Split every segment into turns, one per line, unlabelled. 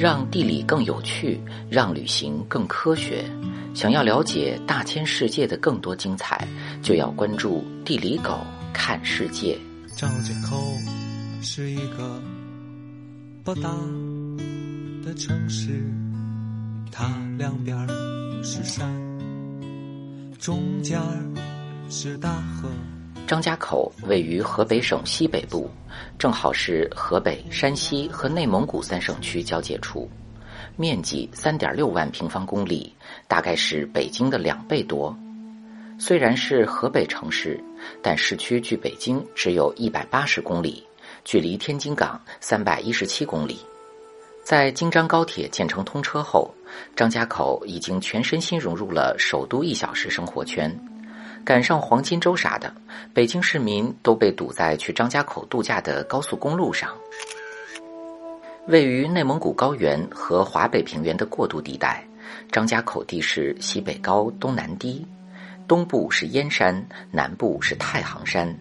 让地理更有趣，让旅行更科学。想要了解大千世界的更多精彩，就要关注地理狗看世界。
张家口是一个不大的城市，它两边是山，中间是大河。
张家口位于河北省西北部，正好是河北、山西和内蒙古三省区交界处，面积三点六万平方公里，大概是北京的两倍多。虽然是河北城市，但市区距北京只有一百八十公里，距离天津港三百一十七公里。在京张高铁建成通车后，张家口已经全身心融入了首都一小时生活圈。赶上黄金周啥的，北京市民都被堵在去张家口度假的高速公路上。位于内蒙古高原和华北平原的过渡地带，张家口地势西北高、东南低，东部是燕山，南部是太行山。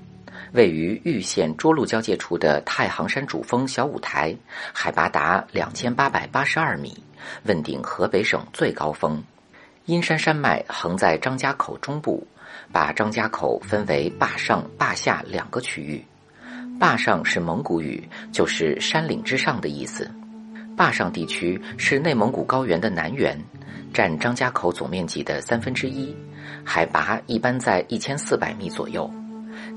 位于玉县涿鹿交界处的太行山主峰小五台，海拔达两千八百八十二米，问鼎河北省最高峰。阴山山脉横在张家口中部。把张家口分为坝上、坝下两个区域。坝上是蒙古语，就是山岭之上的意思。坝上地区是内蒙古高原的南缘，占张家口总面积的三分之一，海拔一般在一千四百米左右，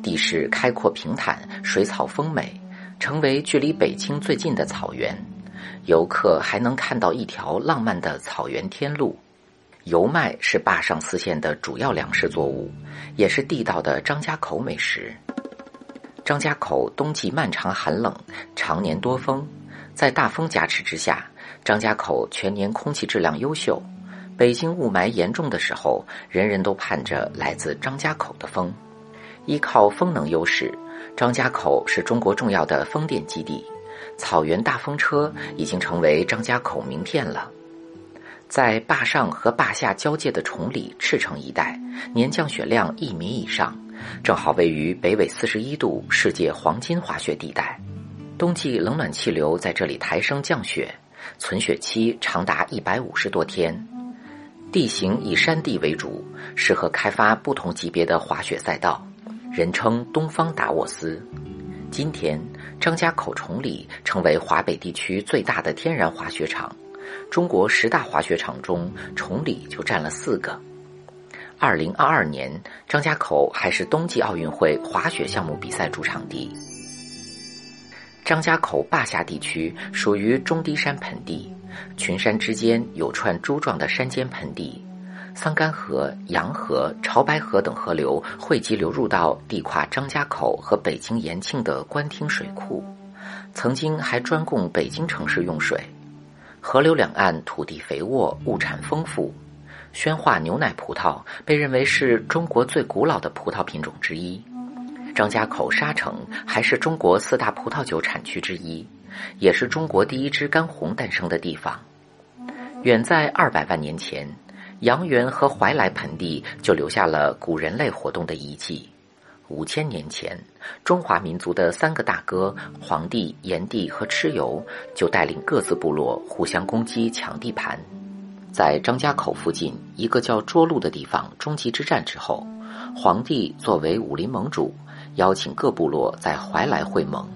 地势开阔平坦，水草丰美，成为距离北京最近的草原。游客还能看到一条浪漫的草原天路。油麦是坝上四县的主要粮食作物，也是地道的张家口美食。张家口冬季漫长寒冷，常年多风，在大风加持之下，张家口全年空气质量优秀。北京雾霾严重的时候，人人都盼着来自张家口的风。依靠风能优势，张家口是中国重要的风电基地，草原大风车已经成为张家口名片了。在坝上和坝下交界的崇礼、赤城一带，年降雪量一米以上，正好位于北纬四十一度世界黄金滑雪地带。冬季冷暖气流在这里抬升降雪，存雪期长达一百五十多天。地形以山地为主，适合开发不同级别的滑雪赛道，人称“东方达沃斯”。今天，张家口崇礼成为华北地区最大的天然滑雪场。中国十大滑雪场中，崇礼就占了四个。二零二二年，张家口还是冬季奥运会滑雪项目比赛主场地。张家口坝下地区属于中低山盆地，群山之间有串珠状的山间盆地，桑干河、洋河、潮白河等河流汇集流入到地跨张家口和北京延庆的官厅水库，曾经还专供北京城市用水。河流两岸土地肥沃，物产丰富。宣化牛奶葡萄被认为是中国最古老的葡萄品种之一。张家口沙城还是中国四大葡萄酒产区之一，也是中国第一支干红诞生的地方。远在二百万年前，阳原和怀来盆地就留下了古人类活动的遗迹。五千年前，中华民族的三个大哥黄帝、炎帝和蚩尤就带领各自部落互相攻击抢地盘。在张家口附近一个叫涿鹿的地方终极之战之后，黄帝作为武林盟主，邀请各部落在怀来会盟。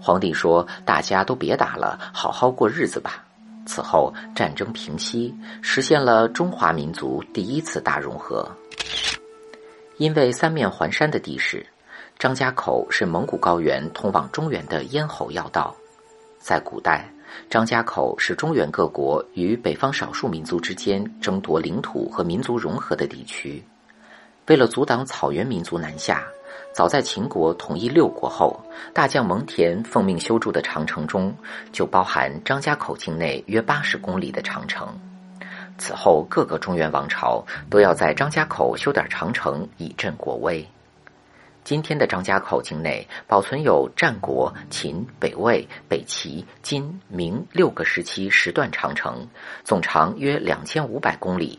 黄帝说：“大家都别打了，好好过日子吧。”此后战争平息，实现了中华民族第一次大融合。因为三面环山的地势，张家口是蒙古高原通往中原的咽喉要道。在古代，张家口是中原各国与北方少数民族之间争夺领土和民族融合的地区。为了阻挡草原民族南下，早在秦国统一六国后，大将蒙恬奉命修筑的长城中，就包含张家口境内约八十公里的长城。此后，各个中原王朝都要在张家口修点长城以振国威。今天的张家口境内保存有战国、秦、北魏、北齐、金、明六个时期十段长城，总长约两千五百公里。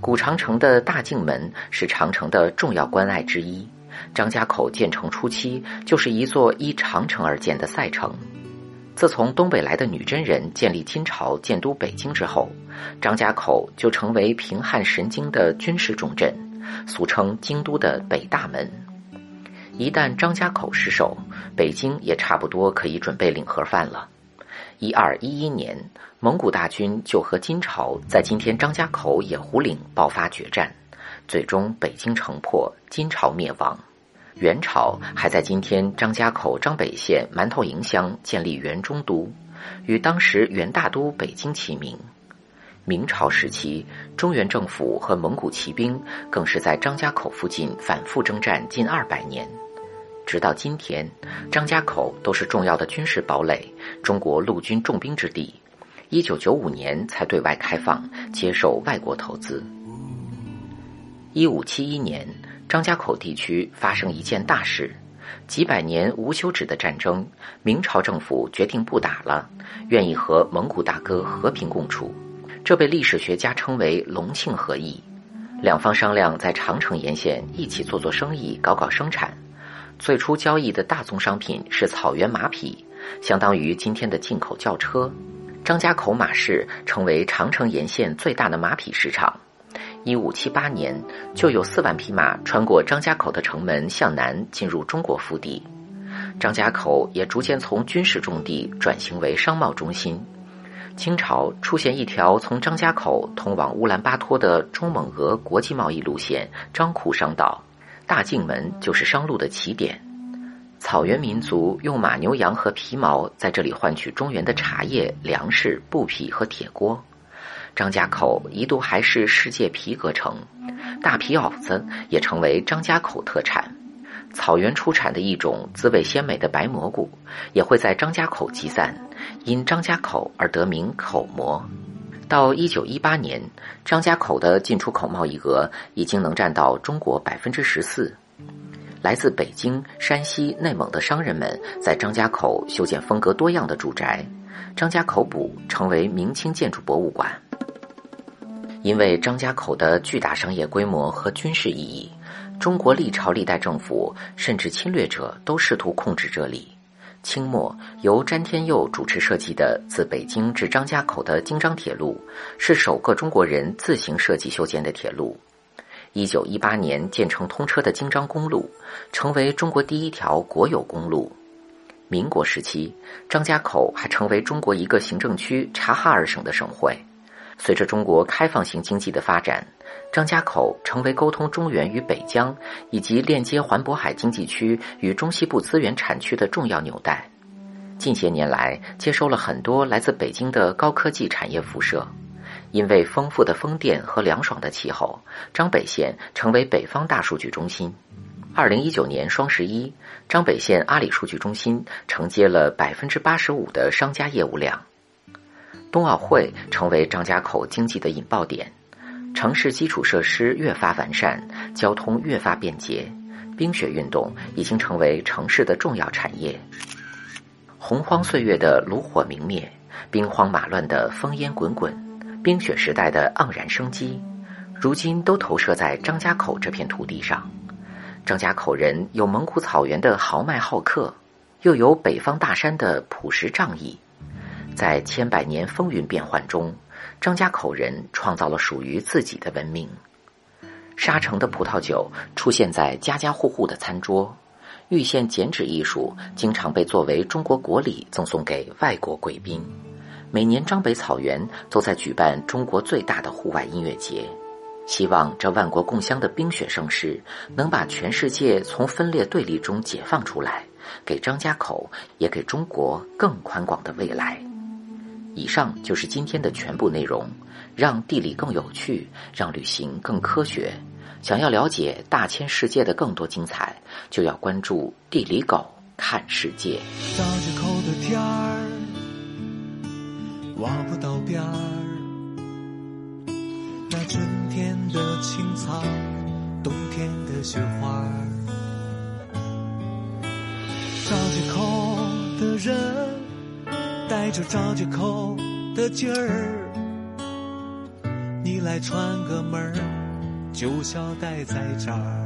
古长城的大镜门是长城的重要关隘之一。张家口建成初期就是一座依长城而建的赛城。自从东北来的女真人建立金朝、建都北京之后，张家口就成为平汉神经的军事重镇，俗称京都的北大门。一旦张家口失守，北京也差不多可以准备领盒饭了。一二一一年，蒙古大军就和金朝在今天张家口野狐岭爆发决战，最终北京城破，金朝灭亡。元朝还在今天张家口张北县馒头营乡建立元中都，与当时元大都北京齐名。明朝时期，中原政府和蒙古骑兵更是在张家口附近反复征战近二百年，直到今天，张家口都是重要的军事堡垒，中国陆军重兵之地。一九九五年才对外开放，接受外国投资。一五七一年。张家口地区发生一件大事，几百年无休止的战争，明朝政府决定不打了，愿意和蒙古大哥和平共处，这被历史学家称为“隆庆和议”。两方商量在长城沿线一起做做生意，搞搞生产。最初交易的大宗商品是草原马匹，相当于今天的进口轿车。张家口马市成为长城沿线最大的马匹市场。一五七八年，就有四万匹马穿过张家口的城门向南进入中国腹地，张家口也逐渐从军事重地转型为商贸中心。清朝出现一条从张家口通往乌兰巴托的中蒙俄国际贸易路线——张库商道，大境门就是商路的起点。草原民族用马、牛、羊和皮毛在这里换取中原的茶叶、粮食、布匹和铁锅。张家口一度还是世界皮革城，大皮袄子也成为张家口特产。草原出产的一种滋味鲜美的白蘑菇，也会在张家口集散，因张家口而得名口蘑。到一九一八年，张家口的进出口贸易额已经能占到中国百分之十四。来自北京、山西、内蒙的商人们在张家口修建风格多样的住宅，张家口堡成为明清建筑博物馆。因为张家口的巨大商业规模和军事意义，中国历朝历代政府甚至侵略者都试图控制这里。清末由詹天佑主持设计的自北京至张家口的京张铁路，是首个中国人自行设计修建的铁路。一九一八年建成通车的京张公路，成为中国第一条国有公路。民国时期，张家口还成为中国一个行政区——察哈尔省的省会。随着中国开放型经济的发展，张家口成为沟通中原与北疆，以及链接环渤海经济区与中西部资源产区的重要纽带。近些年来，接收了很多来自北京的高科技产业辐射。因为丰富的风电和凉爽的气候，张北县成为北方大数据中心。二零一九年双十一，张北县阿里数据中心承接了百分之八十五的商家业务量。冬奥会成为张家口经济的引爆点，城市基础设施越发完善，交通越发便捷，冰雪运动已经成为城市的重要产业。洪荒岁月的炉火明灭，兵荒马乱的烽烟滚滚，冰雪时代的盎然生机，如今都投射在张家口这片土地上。张家口人有蒙古草原的豪迈好客，又有北方大山的朴实仗义。在千百年风云变幻中，张家口人创造了属于自己的文明。沙城的葡萄酒出现在家家户户的餐桌，玉县剪纸艺术经常被作为中国国礼赠送给外国贵宾。每年张北草原都在举办中国最大的户外音乐节，希望这万国共襄的冰雪盛世能把全世界从分裂对立中解放出来，给张家口也给中国更宽广的未来。以上就是今天的全部内容，让地理更有趣，让旅行更科学。想要了解大千世界的更多精彩，就要关注地理狗看世界。
张口的天儿挖不到边儿，那春天的青草，冬天的雪花。张家口的人。带着找借口的劲儿，你来串个门儿，就想待在这儿。